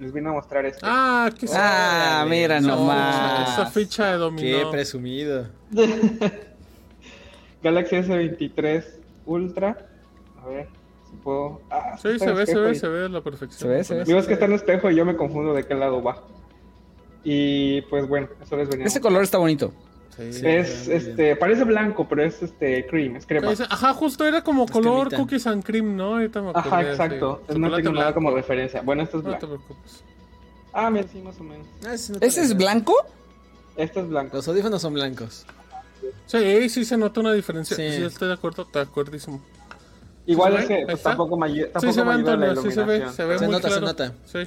les vine a mostrar este. Ah, qué Ah, mira nomás. Esa ficha de Qué dominó. presumido. Galaxy S23 Ultra. A ver si puedo. Ah, Sí, se ve, se ve, y- se ve a la perfección. Se ve, se ve. Digo, es que está en espejo y yo me confundo de qué lado va. Y pues bueno, eso les venía. Este color está bonito. Sí. Es, bien. este, parece blanco, pero es este cream, es crema. Ajá, justo era como Es color cremita. cookies and cream, ¿no? Ahorita me Ajá, exacto. sí. No tengo nada como referencia. Bueno, esto es No te blanco. preocupes. Ah, mira, sí, más o menos. Ah, no te ¿Ese es blanco? Esto es blanco. Los audífonos son blancos. Sí, sí se nota una diferencia. Sí. Sí, estoy de acuerdo, de acuerdísimo. Igual ¿Se es que pues, tampoco me, Sí, tampoco se ve, me ayuda la Antonio, sí se ve, se ve Se muy nota, se nota. Sí,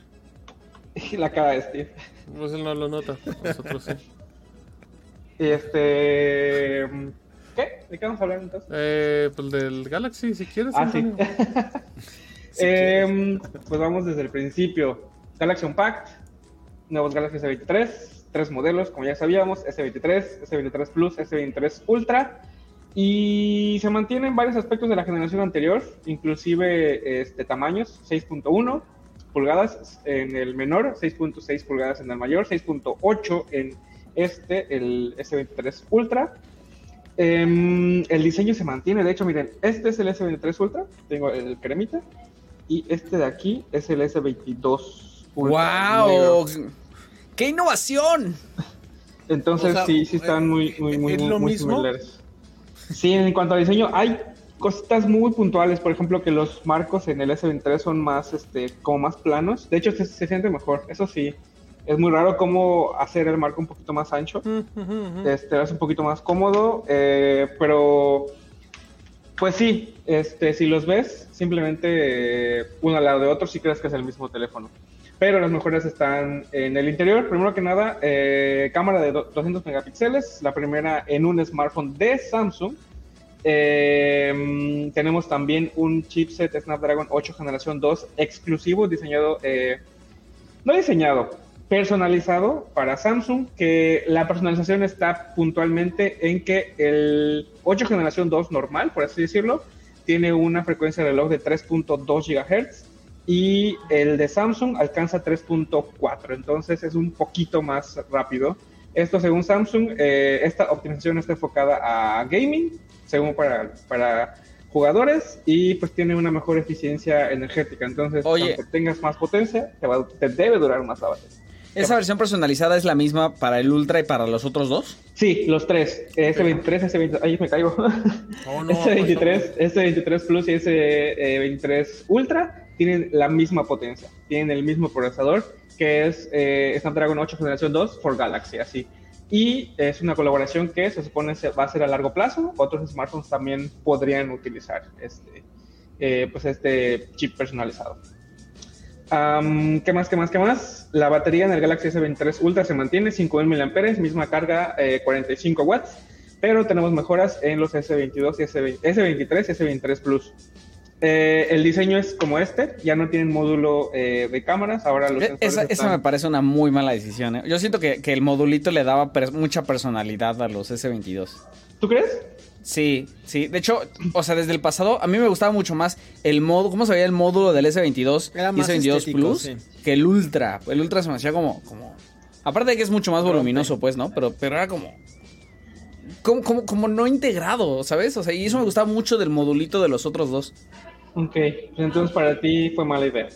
Y la cara de Steve. pues él no lo nota, nosotros sí. Y este. ¿Qué? ¿De qué vamos a hablar entonces? Eh, pues del Galaxy, si quieres. Ah, sí. Antonio. Em, pues vamos desde el principio. Galaxy Unpacked, nuevos Galaxy S23, tres modelos, como ya sabíamos, S23, S23 Plus, S23 Ultra. Y se mantienen varios aspectos de la generación anterior, inclusive este, tamaños, 6.1 pulgadas en el menor, 6.6 pulgadas en el mayor, 6.8 en este, el S23 Ultra. Em, el diseño se mantiene, de hecho, miren, este es el S23 Ultra, tengo el cremita, y este de aquí es el S22 Ultra. ¡Wow! negro. ¡Qué innovación! Entonces O sea, sí, sí están muy, muy, muy, ¿es muy, lo muy mismo? similares. Sí, en cuanto a diseño, hay cositas muy puntuales, por ejemplo, que los marcos en el S23 son más, este, como más planos. De hecho, se, se siente mejor, eso sí. Es muy raro cómo hacer el marco un poquito más ancho. Este es un poquito más cómodo, eh, pero pues sí, este, si los ves, simplemente eh, uno al lado de otro, si crees que es el mismo teléfono. Pero las mejoras están en el interior. Primero que nada, eh, cámara de do- 200 megapíxeles, la primera en un smartphone de Samsung. Eh, tenemos también un chipset Snapdragon 8 generación 2 exclusivo, diseñado, eh, no diseñado, personalizado para Samsung, que la personalización está puntualmente en que el 8 generación 2 normal, por así decirlo, tiene una frecuencia de reloj de 3.2 GHz y el de Samsung alcanza 3.4, entonces es un poquito más rápido. Esto según Samsung, eh, esta optimización está enfocada a gaming, según para, para jugadores y pues tiene una mejor eficiencia energética, entonces Oye. aunque tengas más potencia, te, va- te debe durar más la batería. ¿Esa versión personalizada es la misma para el Ultra y para los otros dos? Sí, los tres. S23, S23, ahí me caigo. Oh, no, S23, S23 Plus y S23 Ultra tienen la misma potencia, tienen el mismo procesador que es eh, Snapdragon 8 generación 2 for Galaxy, así. Y es una colaboración que se supone se va a ser a largo plazo. Otros smartphones también podrían utilizar este, eh, pues este chip personalizado. ¿Qué más, qué más, qué más? La batería en el Galaxy S23 Ultra se mantiene 5000 mAh, misma carga, eh, 45 watts, pero tenemos mejoras en los S22 y S20 S23 y S23 Plus. Eh, el diseño es como este, ya no tienen módulo eh, de cámaras, ahora los E- sensores Esa, esa están- me parece una muy mala decisión. ¿eh? Yo siento que, que el modulito le daba mucha personalidad a los S22. ¿Tú crees? Sí, sí. De hecho, o sea, desde el pasado, a mí me gustaba mucho más el modo, cómo se veía el módulo del S22 Era y más S22 estético, Plus sí. que el Ultra. El Ultra se me hacía como, como. Aparte de que es mucho más voluminoso, pues, ¿no? Pero, pero era como. Como, como, como no integrado, ¿sabes? O sea, y eso me gustaba mucho del modulito de los otros dos. Ok, pues entonces para ti fue mala idea.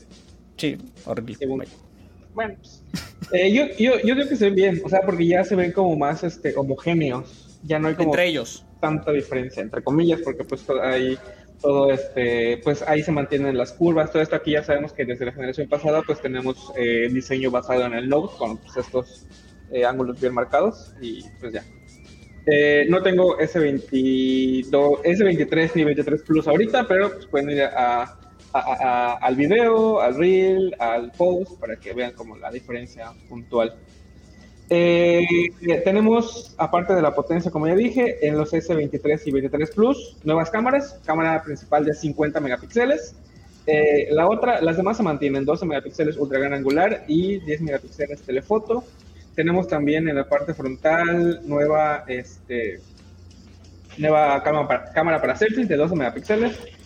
Sí, horrible. Según- Bueno, pues, eh, yo, yo, yo digo que se ven bien, o sea, porque ya se ven como más este, homogéneos. Ya no hay como Entre ellos. Tanta diferencia, entre comillas, porque pues ahí todo este, pues ahí se mantienen las curvas, todo esto aquí ya sabemos que desde la generación pasada pues tenemos eh, diseño basado en el Note con pues, estos eh, ángulos bien marcados y pues ya. Eh, no tengo S22, S23 ni 23 Plus ahorita, pero pues pueden ir a, a- a- al video, al reel, al post para que vean como la diferencia puntual. Eh, tenemos, aparte de la potencia, como ya dije, en los S23 y 23 Plus, nuevas cámaras, cámara principal de 50 megapíxeles. Eh, la otra, las demás se mantienen, 12 megapíxeles ultra gran angular y 10 megapíxeles telefoto. Tenemos también en la parte frontal nueva, este, nueva cámara para, cámara para selfies de 12 megapíxeles.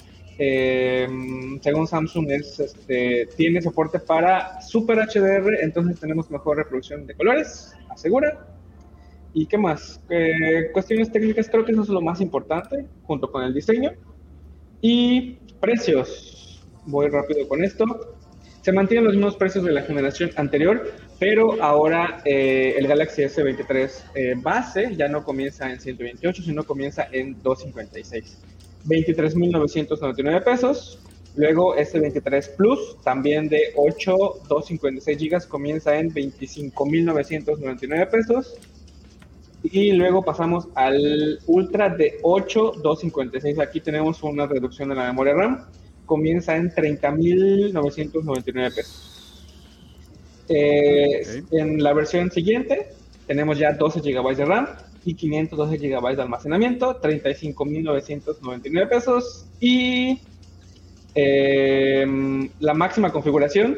Eh, según Samsung, es, este, tiene soporte para Super HDR, entonces tenemos mejor reproducción de colores, asegura. ¿Y qué más? Eh, cuestiones técnicas, creo que eso es lo más importante, junto con el diseño. Y precios. Voy rápido con esto. Se mantienen los mismos precios de la generación anterior, pero ahora eh, el Galaxy S23 eh, base ya no comienza en 128, sino comienza en 256. 23.999 pesos. Luego S23 Plus, también de 8, 256 gigas, comienza en 25.999 pesos. Y luego pasamos al Ultra de 8, 256. Aquí tenemos una reducción de la memoria RAM. Comienza en 30.999 pesos. Eh, En la versión siguiente tenemos ya 12 GB de RAM y 512 GB de almacenamiento, 35.999 pesos. Y eh, la máxima configuración,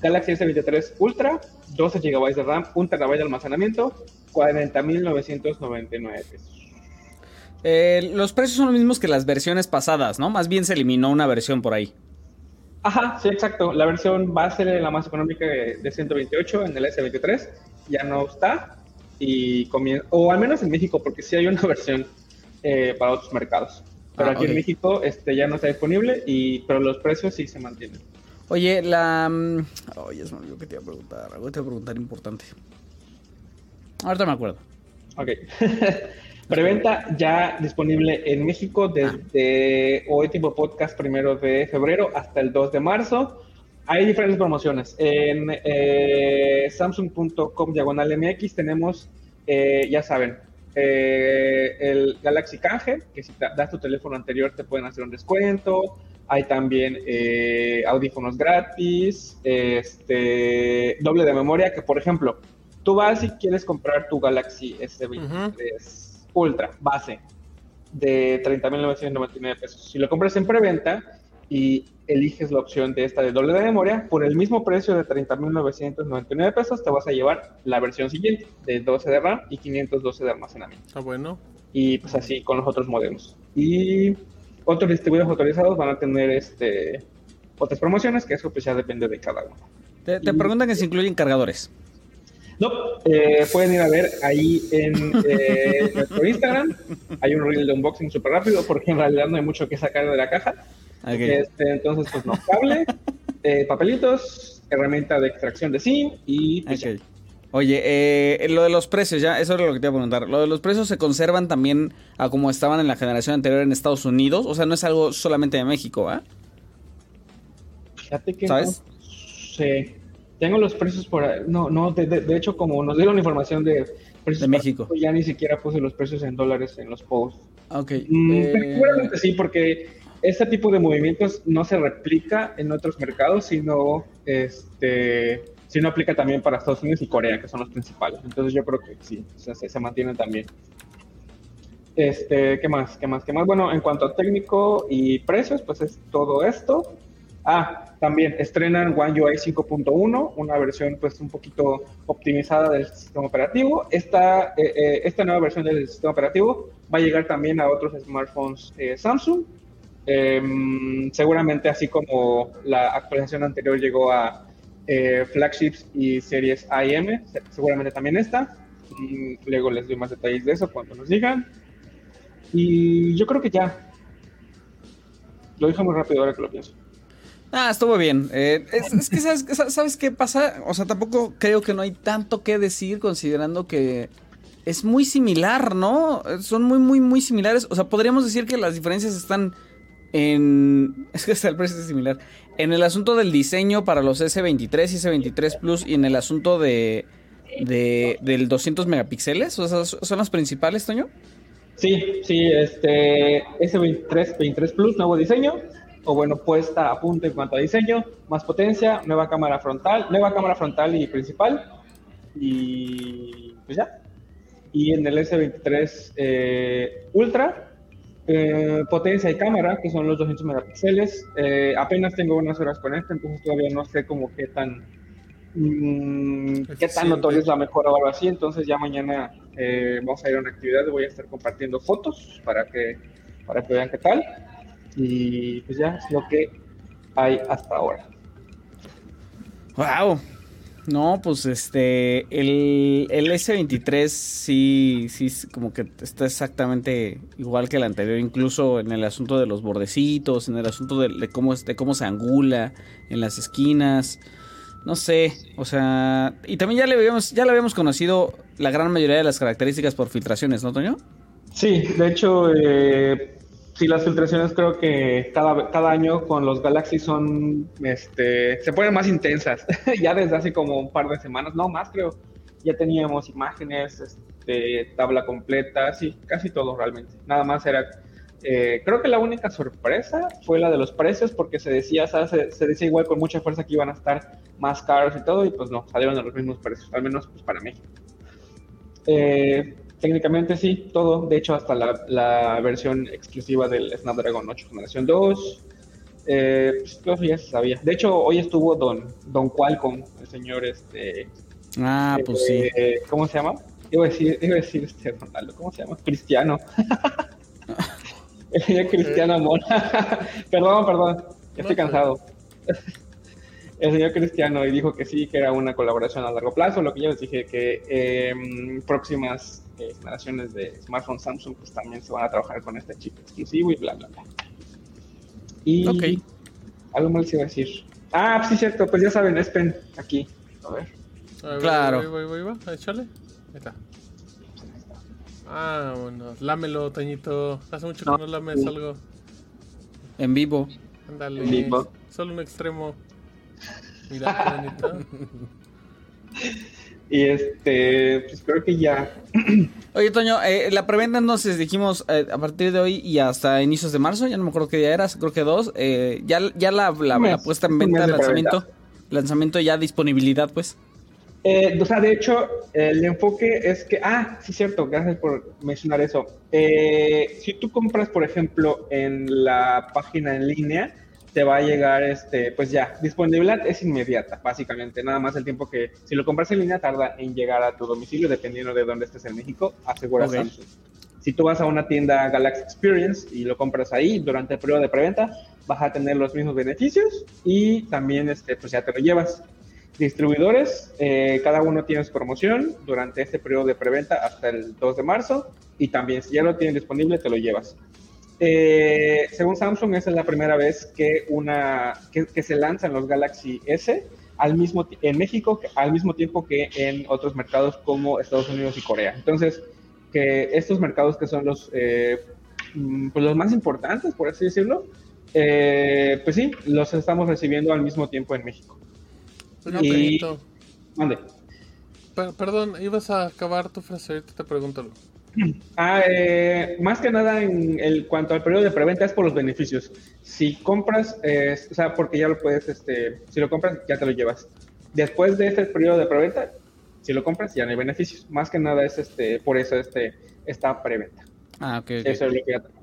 Galaxy S23 Ultra, 12 GB de RAM, 1 TB de almacenamiento, 40.999 pesos. Eh, los precios son los mismos que las versiones pasadas, ¿no? Más bien se eliminó una versión por ahí. Ajá, sí, exacto. La versión base, la más económica de, de 128 en el S23, ya no está. Y comienza, o al menos en México, porque sí hay una versión eh, para otros mercados. Pero Ah, aquí en México este, ya no está disponible, y, pero los precios sí se mantienen. Oye, la... Oye, se me olvidó que te iba a preguntar. Algo te iba a preguntar importante. Ahorita me acuerdo. Ok. Preventa ya disponible en México desde hoy tipo podcast primero de febrero hasta el 2 de marzo. Hay diferentes promociones. En eh, samsung.com diagonal MX tenemos, eh, ya saben, eh, el Galaxy Canje, que si te das tu teléfono anterior te pueden hacer un descuento. Hay también eh, audífonos gratis, este, doble de memoria, que por ejemplo, tú vas y quieres comprar tu Galaxy S23 Ultra base de 30.999 pesos. Si lo compras en preventa y eliges la opción de esta de doble de memoria, por el mismo precio de 30.999 pesos te vas a llevar la versión siguiente de 12 de RAM y 512 de almacenamiento. Está bueno. Y pues así con los otros modelos. Y otros distribuidores autorizados van a tener este otras promociones, que eso pues ya depende de cada uno. Te, te Y- preguntan que si incluyen cargadores. No, eh, pueden ir a ver ahí en eh, nuestro Instagram. Hay un reel de unboxing súper rápido porque en realidad no hay mucho que sacar de la caja. Este, entonces, pues no, cable, eh, papelitos, herramienta de extracción de SIM y pues. Oye, eh, lo de los precios, ya, eso era lo que te iba a preguntar. ¿Lo de los precios se conservan también a como estaban en la generación anterior en Estados Unidos? O sea, no es algo solamente de México, ¿ah? Fíjate que ¿Sabes? no sé. Tengo los precios por ahí. No, no, de, de- de hecho, como nos dieron información de precios De México. Ya ni siquiera puse los precios en dólares en los posts. Ok. Mm, eh, seguramente sí, porque este tipo de movimientos no se replica en otros mercados, sino este sino aplica también para Estados Unidos y Corea, que son los principales. Entonces yo creo que sí, se, se mantienen también. Este, ¿qué más? ¿Qué más? ¿Qué más? Bueno, en cuanto a técnico y precios, pues es todo esto. Ah, también estrenan One UI 5.1, una versión pues un poquito optimizada del sistema operativo. Esta, eh, eh, esta nueva versión del sistema operativo va a llegar también a otros smartphones eh, Samsung. Em, seguramente así como la actualización anterior llegó a eh, flagships y series A y M, se- seguramente también esta. Mm, luego les doy más detalles de eso cuando nos digan. Y yo creo que ya. Lo dije muy rápido ahora que lo pienso. Ah, estuvo bien. Eh, es, es que ¿sabes, ¿sabes qué pasa? O sea, tampoco creo que no hay tanto que decir considerando que es muy similar, ¿no? Eh, Son muy, muy, muy similares. O sea, podríamos decir que las diferencias están en... Es que hasta el precio similar. En el asunto del diseño para los S23 y S23 Plus y en el asunto de... de del 200 megapíxeles. O ¿son las principales, Toño? Sí, sí, este S23 23 Plus, nuevo diseño, o bueno, puesta a punto en cuanto a diseño, más potencia, nueva cámara frontal, nueva cámara frontal y principal, y pues ya. Y en el S23 eh, Ultra, eh, potencia y cámara, que son los 200 megapíxeles, eh, apenas tengo unas horas con este, entonces todavía no sé como qué tan mm, qué tan notoria es la mejora o algo así, entonces ya mañana eh, vamos a ir a una actividad, voy a estar compartiendo fotos para que para que vean qué tal. Y pues ya es lo que hay hasta ahora. Wow. No, pues este, el, el S23 sí, sí, como que está exactamente igual que el anterior, incluso en el asunto de los bordecitos, en el asunto de, cómo, de cómo se angula en las esquinas, no sé, o sea, y también ya le habíamos, ya le habíamos conocido la gran mayoría de las características por filtraciones, ¿no, Toño? Sí, de hecho, eh, Sí, las filtraciones creo que cada, cada año con los Galaxy son, este, se ponen más intensas. ya desde hace como un par de semanas, no más creo, ya teníamos imágenes, este, tabla completa, sí, casi todo realmente. Nada más era, eh, creo que la única sorpresa fue la de los precios porque se decía, se, se, decía igual con mucha fuerza que iban a estar más caros y todo y pues no, salieron a los mismos precios, al menos pues para México. Eh, Técnicamente sí, todo. De hecho, hasta la, versión exclusiva del Snapdragon 8 Generación 2. Eh, pues, ya se sabía. De hecho, hoy estuvo Don, Don Qualcomm, el señor este. Ah, pues sí. Eh, ¿Cómo se llama? Iba a decir, iba a decir este Ronaldo, ¿cómo se llama? Cristiano. el señor Cristiano Mona. perdón, perdón. Estoy cansado el señor Cristiano y dijo que sí, que era una colaboración a largo plazo, lo que yo les dije que eh, próximas eh, generaciones de smartphones Samsung pues también se van a trabajar con este chip exclusivo y bla, bla, bla. Y ok. algo más les iba a decir. Ah, sí, cierto, pues ya saben, es aquí. A ver. claro. Voy, voy, voy, voy, échale. Ahí está. Ah, bueno, lámelo, Tañito. Hace mucho que no, lames algo. En vivo. Ándale. En vivo. Solo un extremo. Mira. Y este, pues creo que ya. Oye, Toño, eh, la preventa entonces dijimos eh, a partir de hoy y hasta inicios de marzo, ya no me acuerdo qué día era, creo que dos. Eh, ya ya la, la, puesta en venta, lanzamiento, lanzamiento ya disponibilidad, pues. Eh, o sea, de hecho, el enfoque es que, ah, sí, cierto, gracias por mencionar eso. si tú compras, por ejemplo, en la página en línea, te va a llegar, este, pues ya, disponibilidad es inmediata, básicamente. Nada más el tiempo que, si lo compras en línea, tarda en llegar a tu domicilio, dependiendo de dónde estés en México, asegura Samsung. Si tú vas a una tienda Galaxy Experience y lo compras ahí durante el periodo de preventa, vas a tener los mismos beneficios y también, este, pues ya te lo llevas. Distribuidores, eh, cada uno tiene su promoción durante este periodo de preventa hasta el 2 de marzo y también si ya lo tienen disponible, te lo llevas. Eh, según Samsung, esa es la primera vez que, una, que, se lanzan los Galaxy S al mismo, en México al mismo tiempo que en otros mercados como Estados Unidos y Corea. Entonces, que estos mercados que son los, eh, mm, pues los más importantes, por así decirlo, eh, pues sí, los estamos recibiendo al mismo tiempo en México. y... perdón, ibas a acabar tu frase, ahorita te pregunto. Ah, eh, más que nada en el cuanto al periodo de preventa es por los beneficios. Si compras, eh, o sea, porque ya lo puedes, este, si lo compras ya te lo llevas. Después de este periodo de preventa, si lo compras ya no hay beneficios. Más que nada es este, por eso este, esta preventa. Ah, ok. Eso es lo que